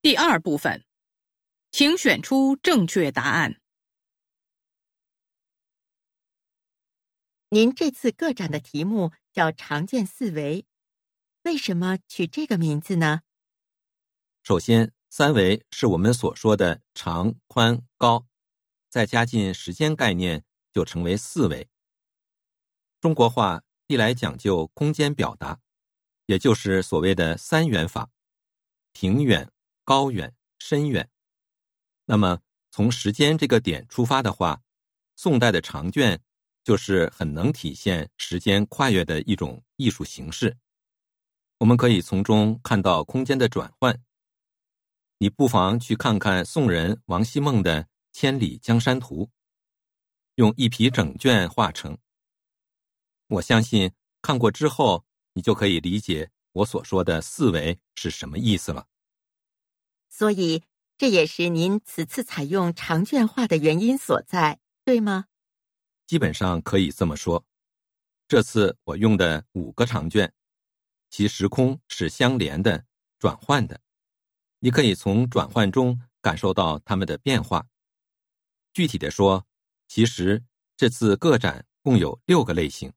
第二部分，请选出正确答案。您这次个展的题目叫“常见四维”，为什么取这个名字呢？首先，三维是我们所说的长、宽、高，再加进时间概念，就成为四维。中国画历来讲究空间表达，也就是所谓的三元法：平远、高远、深远。那么，从时间这个点出发的话，宋代的长卷。就是很能体现时间跨越的一种艺术形式，我们可以从中看到空间的转换。你不妨去看看宋人王希孟的《千里江山图》，用一匹整卷画成。我相信看过之后，你就可以理解我所说的四维是什么意思了。所以，这也是您此次采用长卷画的原因所在，对吗？基本上可以这么说，这次我用的五个长卷，其时空是相连的、转换的，你可以从转换中感受到它们的变化。具体的说，其实这次个展共有六个类型，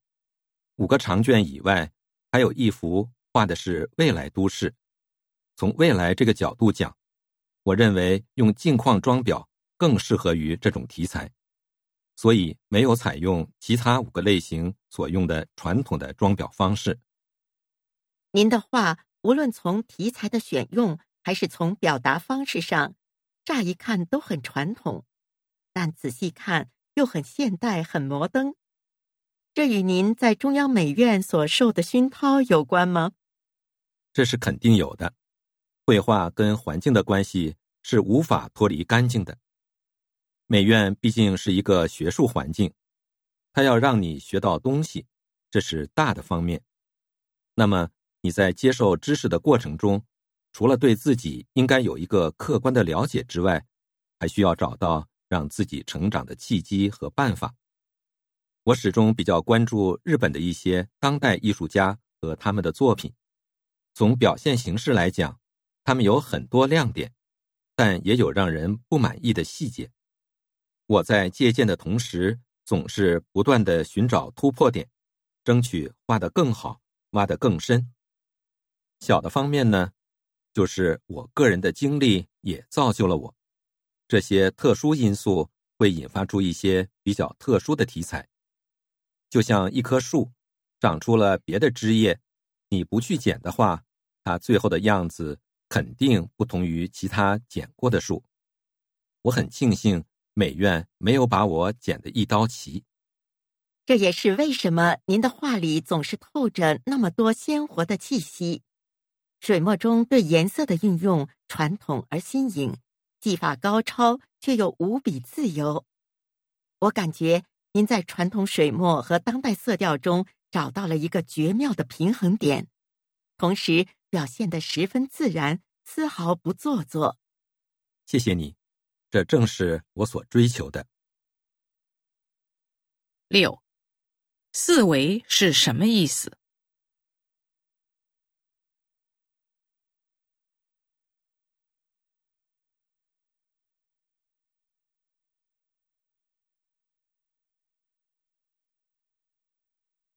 五个长卷以外，还有一幅画的是未来都市。从未来这个角度讲，我认为用镜框装裱更适合于这种题材。所以没有采用其他五个类型所用的传统的装裱方式。您的画无论从题材的选用，还是从表达方式上，乍一看都很传统，但仔细看又很现代、很摩登。这与您在中央美院所受的熏陶有关吗？这是肯定有的。绘画跟环境的关系是无法脱离干净的。美院毕竟是一个学术环境，它要让你学到东西，这是大的方面。那么你在接受知识的过程中，除了对自己应该有一个客观的了解之外，还需要找到让自己成长的契机和办法。我始终比较关注日本的一些当代艺术家和他们的作品。从表现形式来讲，他们有很多亮点，但也有让人不满意的细节。我在借鉴的同时，总是不断的寻找突破点，争取画得更好，挖得更深。小的方面呢，就是我个人的经历也造就了我。这些特殊因素会引发出一些比较特殊的题材，就像一棵树长出了别的枝叶，你不去剪的话，它最后的样子肯定不同于其他剪过的树。我很庆幸。美院没有把我剪得一刀齐，这也是为什么您的画里总是透着那么多鲜活的气息。水墨中对颜色的运用传统而新颖，技法高超却又无比自由。我感觉您在传统水墨和当代色调中找到了一个绝妙的平衡点，同时表现得十分自然，丝毫不做作。谢谢你。这正是我所追求的。六，四维是什么意思？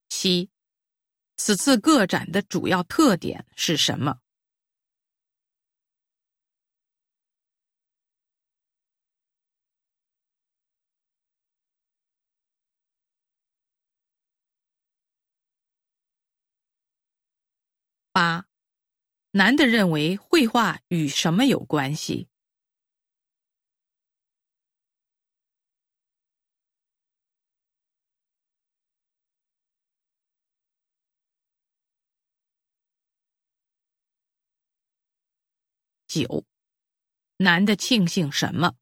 七，此次个展的主要特点是什么？八，男的认为绘画与什么有关系？九，男的庆幸什么？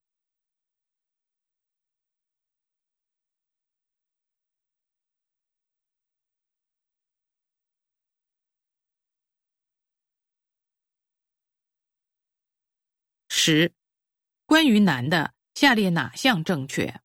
十，关于男的，下列哪项正确？